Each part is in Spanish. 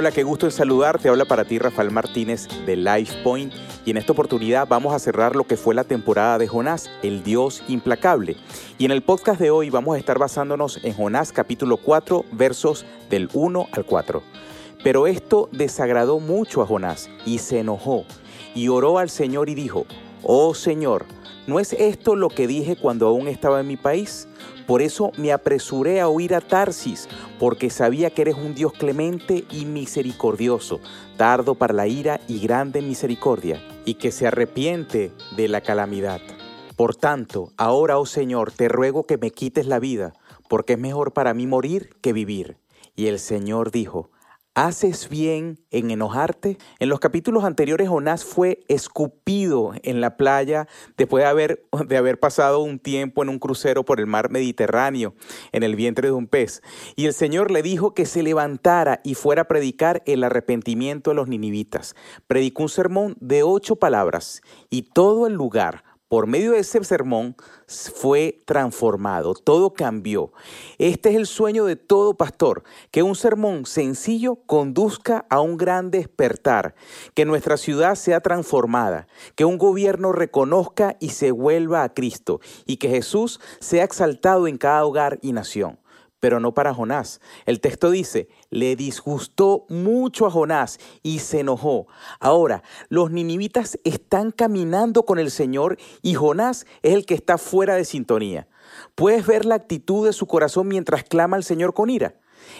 Hola, qué gusto en saludarte. Habla para ti Rafael Martínez de LifePoint y en esta oportunidad vamos a cerrar lo que fue la temporada de Jonás, el Dios implacable. Y en el podcast de hoy vamos a estar basándonos en Jonás capítulo 4 versos del 1 al 4. Pero esto desagradó mucho a Jonás y se enojó y oró al Señor y dijo, Oh Señor, ¿no es esto lo que dije cuando aún estaba en mi país? Por eso me apresuré a huir a Tarsis, porque sabía que eres un Dios clemente y misericordioso, tardo para la ira y grande misericordia, y que se arrepiente de la calamidad. Por tanto, ahora, oh Señor, te ruego que me quites la vida, porque es mejor para mí morir que vivir. Y el Señor dijo, ¿Haces bien en enojarte? En los capítulos anteriores, Jonás fue escupido en la playa después de haber, de haber pasado un tiempo en un crucero por el mar Mediterráneo, en el vientre de un pez. Y el Señor le dijo que se levantara y fuera a predicar el arrepentimiento de los ninivitas. Predicó un sermón de ocho palabras y todo el lugar por medio de ese sermón fue transformado, todo cambió. Este es el sueño de todo pastor, que un sermón sencillo conduzca a un gran despertar, que nuestra ciudad sea transformada, que un gobierno reconozca y se vuelva a Cristo, y que Jesús sea exaltado en cada hogar y nación pero no para Jonás. El texto dice, le disgustó mucho a Jonás y se enojó. Ahora, los ninivitas están caminando con el Señor y Jonás es el que está fuera de sintonía. Puedes ver la actitud de su corazón mientras clama al Señor con ira.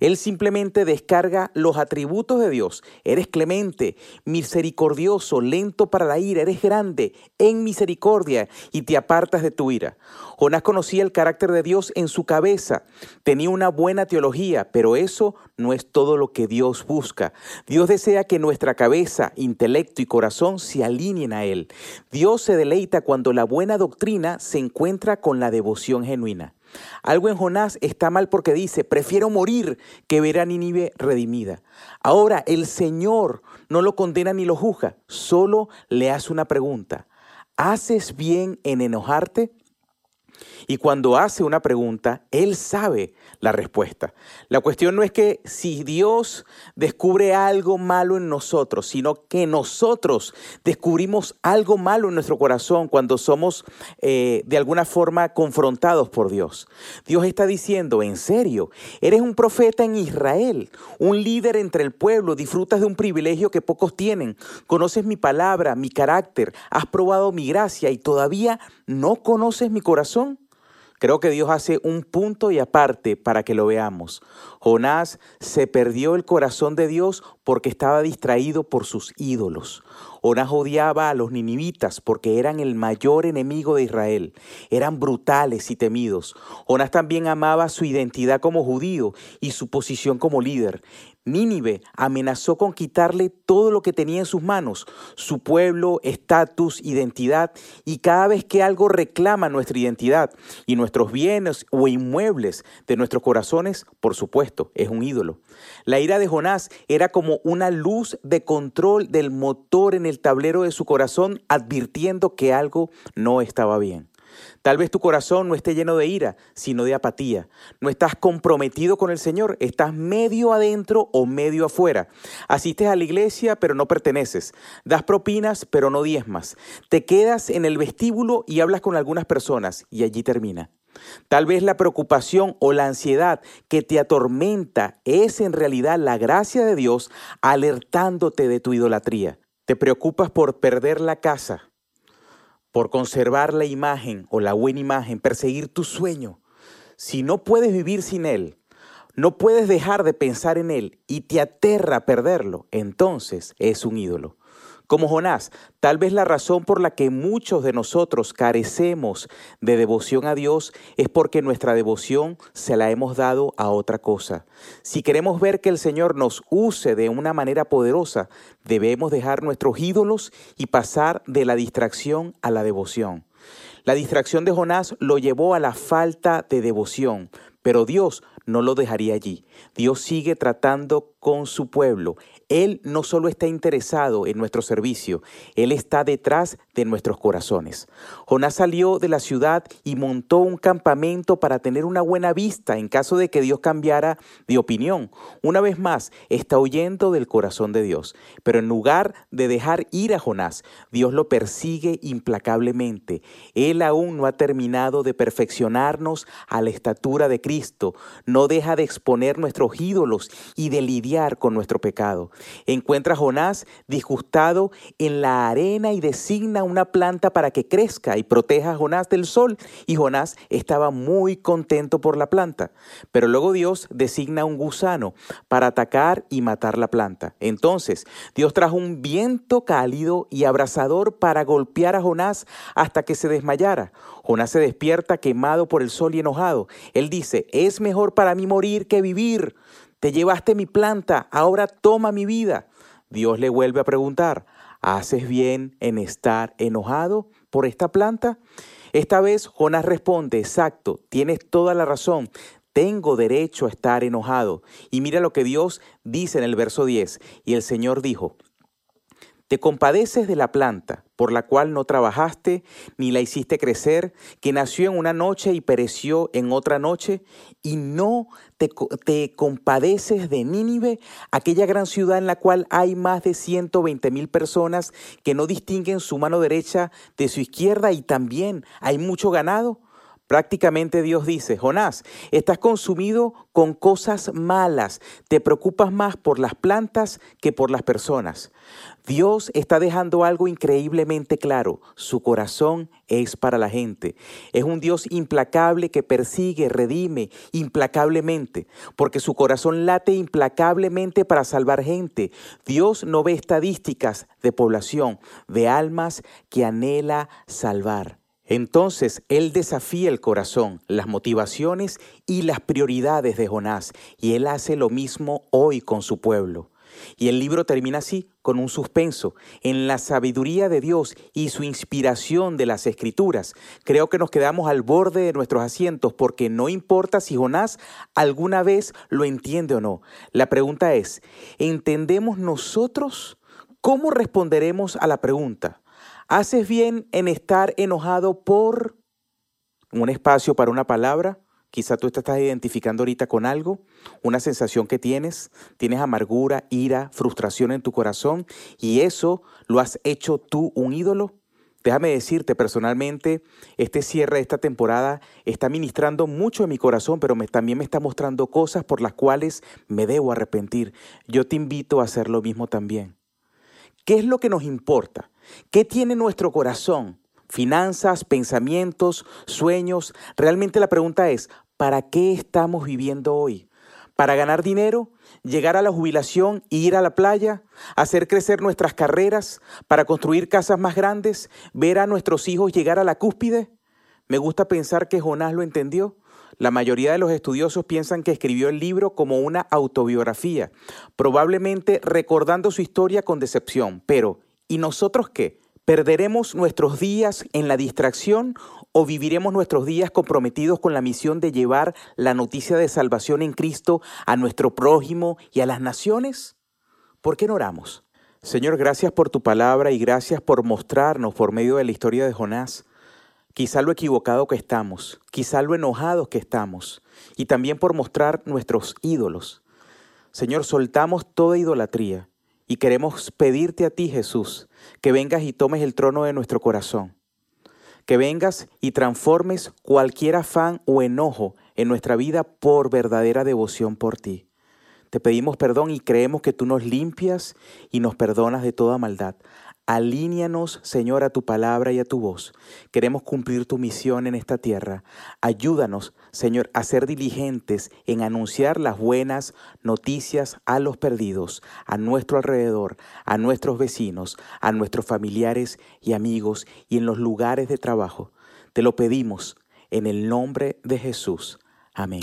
Él simplemente descarga los atributos de Dios. Eres clemente, misericordioso, lento para la ira, eres grande en misericordia y te apartas de tu ira. Jonás conocía el carácter de Dios en su cabeza, tenía una buena teología, pero eso no es todo lo que Dios busca. Dios desea que nuestra cabeza, intelecto y corazón se alineen a Él. Dios se deleita cuando la buena doctrina se encuentra con la devoción genuina. Algo en Jonás está mal porque dice, prefiero morir que ver a Nínive redimida. Ahora el Señor no lo condena ni lo juzga, solo le hace una pregunta. ¿Haces bien en enojarte? Y cuando hace una pregunta, Él sabe la respuesta. La cuestión no es que si Dios descubre algo malo en nosotros, sino que nosotros descubrimos algo malo en nuestro corazón cuando somos eh, de alguna forma confrontados por Dios. Dios está diciendo, en serio, eres un profeta en Israel, un líder entre el pueblo, disfrutas de un privilegio que pocos tienen, conoces mi palabra, mi carácter, has probado mi gracia y todavía no conoces mi corazón. Creo que Dios hace un punto y aparte para que lo veamos. Jonás se perdió el corazón de Dios porque estaba distraído por sus ídolos. Jonás odiaba a los ninivitas porque eran el mayor enemigo de Israel. Eran brutales y temidos. Jonás también amaba su identidad como judío y su posición como líder. Nínive amenazó con quitarle todo lo que tenía en sus manos, su pueblo, estatus, identidad, y cada vez que algo reclama nuestra identidad y nuestros bienes o inmuebles de nuestros corazones, por supuesto, es un ídolo. La ira de Jonás era como una luz de control del motor en el tablero de su corazón advirtiendo que algo no estaba bien. Tal vez tu corazón no esté lleno de ira, sino de apatía. No estás comprometido con el Señor, estás medio adentro o medio afuera. Asistes a la iglesia, pero no perteneces. Das propinas, pero no diezmas. Te quedas en el vestíbulo y hablas con algunas personas y allí termina. Tal vez la preocupación o la ansiedad que te atormenta es en realidad la gracia de Dios alertándote de tu idolatría. Te preocupas por perder la casa, por conservar la imagen o la buena imagen, perseguir tu sueño, si no puedes vivir sin Él, no puedes dejar de pensar en Él y te aterra perderlo, entonces es un ídolo. Como Jonás, tal vez la razón por la que muchos de nosotros carecemos de devoción a Dios es porque nuestra devoción se la hemos dado a otra cosa. Si queremos ver que el Señor nos use de una manera poderosa, debemos dejar nuestros ídolos y pasar de la distracción a la devoción. La distracción de Jonás lo llevó a la falta de devoción, Pero Dios no lo dejaría allí. Dios sigue tratando con su pueblo. Él no solo está interesado en nuestro servicio, Él está detrás de nuestros corazones. Jonás salió de la ciudad y montó un campamento para tener una buena vista en caso de que Dios cambiara de opinión. Una vez más, está huyendo del corazón de Dios. Pero en lugar de dejar ir a Jonás, Dios lo persigue implacablemente. Él aún no ha terminado de perfeccionarnos a la estatura de Cristo. Deja de exponer nuestros ídolos y de lidiar con nuestro pecado. Encuentra a Jonás disgustado en la arena y designa una planta para que crezca y proteja a Jonás del sol. Y Jonás estaba muy contento por la planta. Pero luego Dios designa un gusano para atacar y matar la planta. Entonces Dios trajo un viento cálido y abrasador para golpear a Jonás hasta que se desmayara. Jonás se despierta quemado por el sol y enojado. Él dice, es mejor para mí morir que vivir. Te llevaste mi planta, ahora toma mi vida. Dios le vuelve a preguntar, ¿haces bien en estar enojado por esta planta? Esta vez Jonás responde, exacto, tienes toda la razón, tengo derecho a estar enojado. Y mira lo que Dios dice en el verso 10, y el Señor dijo, te compadeces de la planta por la cual no trabajaste ni la hiciste crecer, que nació en una noche y pereció en otra noche, y no te, te compadeces de Nínive, aquella gran ciudad en la cual hay más de 120 mil personas que no distinguen su mano derecha de su izquierda y también hay mucho ganado. Prácticamente Dios dice, Jonás, estás consumido con cosas malas, te preocupas más por las plantas que por las personas. Dios está dejando algo increíblemente claro, su corazón es para la gente. Es un Dios implacable que persigue, redime implacablemente, porque su corazón late implacablemente para salvar gente. Dios no ve estadísticas de población, de almas que anhela salvar. Entonces Él desafía el corazón, las motivaciones y las prioridades de Jonás, y Él hace lo mismo hoy con su pueblo. Y el libro termina así, con un suspenso, en la sabiduría de Dios y su inspiración de las escrituras. Creo que nos quedamos al borde de nuestros asientos porque no importa si Jonás alguna vez lo entiende o no. La pregunta es, ¿entendemos nosotros? ¿Cómo responderemos a la pregunta? ¿Haces bien en estar enojado por un espacio para una palabra? Quizá tú te estás identificando ahorita con algo, una sensación que tienes, tienes amargura, ira, frustración en tu corazón y eso lo has hecho tú un ídolo. Déjame decirte personalmente, este cierre de esta temporada está ministrando mucho en mi corazón, pero también me está mostrando cosas por las cuales me debo arrepentir. Yo te invito a hacer lo mismo también. ¿Qué es lo que nos importa? ¿Qué tiene nuestro corazón? Finanzas, pensamientos, sueños. Realmente la pregunta es, ¿para qué estamos viviendo hoy? ¿Para ganar dinero? ¿Llegar a la jubilación e ir a la playa? ¿Hacer crecer nuestras carreras? ¿Para construir casas más grandes? ¿Ver a nuestros hijos llegar a la cúspide? Me gusta pensar que Jonás lo entendió. La mayoría de los estudiosos piensan que escribió el libro como una autobiografía, probablemente recordando su historia con decepción. Pero, ¿y nosotros qué? ¿Perderemos nuestros días en la distracción o viviremos nuestros días comprometidos con la misión de llevar la noticia de salvación en Cristo a nuestro prójimo y a las naciones? ¿Por qué no oramos? Señor, gracias por tu palabra y gracias por mostrarnos por medio de la historia de Jonás quizá lo equivocado que estamos, quizá lo enojados que estamos, y también por mostrar nuestros ídolos. Señor, soltamos toda idolatría y queremos pedirte a ti, Jesús, que vengas y tomes el trono de nuestro corazón, que vengas y transformes cualquier afán o enojo en nuestra vida por verdadera devoción por ti. Te pedimos perdón y creemos que tú nos limpias y nos perdonas de toda maldad. Alíñanos, Señor, a tu palabra y a tu voz. Queremos cumplir tu misión en esta tierra. Ayúdanos, Señor, a ser diligentes en anunciar las buenas noticias a los perdidos, a nuestro alrededor, a nuestros vecinos, a nuestros familiares y amigos y en los lugares de trabajo. Te lo pedimos en el nombre de Jesús. Amén.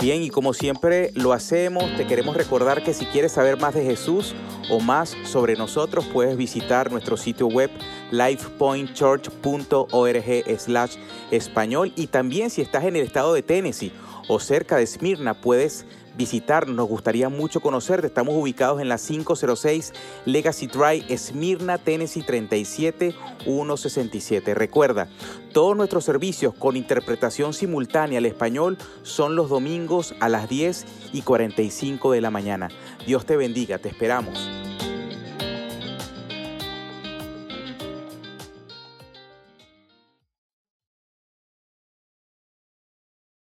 Bien, y como siempre lo hacemos, te queremos recordar que si quieres saber más de Jesús o más sobre nosotros, puedes visitar nuestro sitio web lifepointchurch.org slash español y también si estás en el estado de Tennessee o cerca de Esmirna, puedes visitarnos. Nos gustaría mucho conocerte. Estamos ubicados en la 506 Legacy Drive, Esmirna, Tennessee 37167. Recuerda, todos nuestros servicios con interpretación simultánea al español son los domingos a las 10 y 45 de la mañana. Dios te bendiga, te esperamos.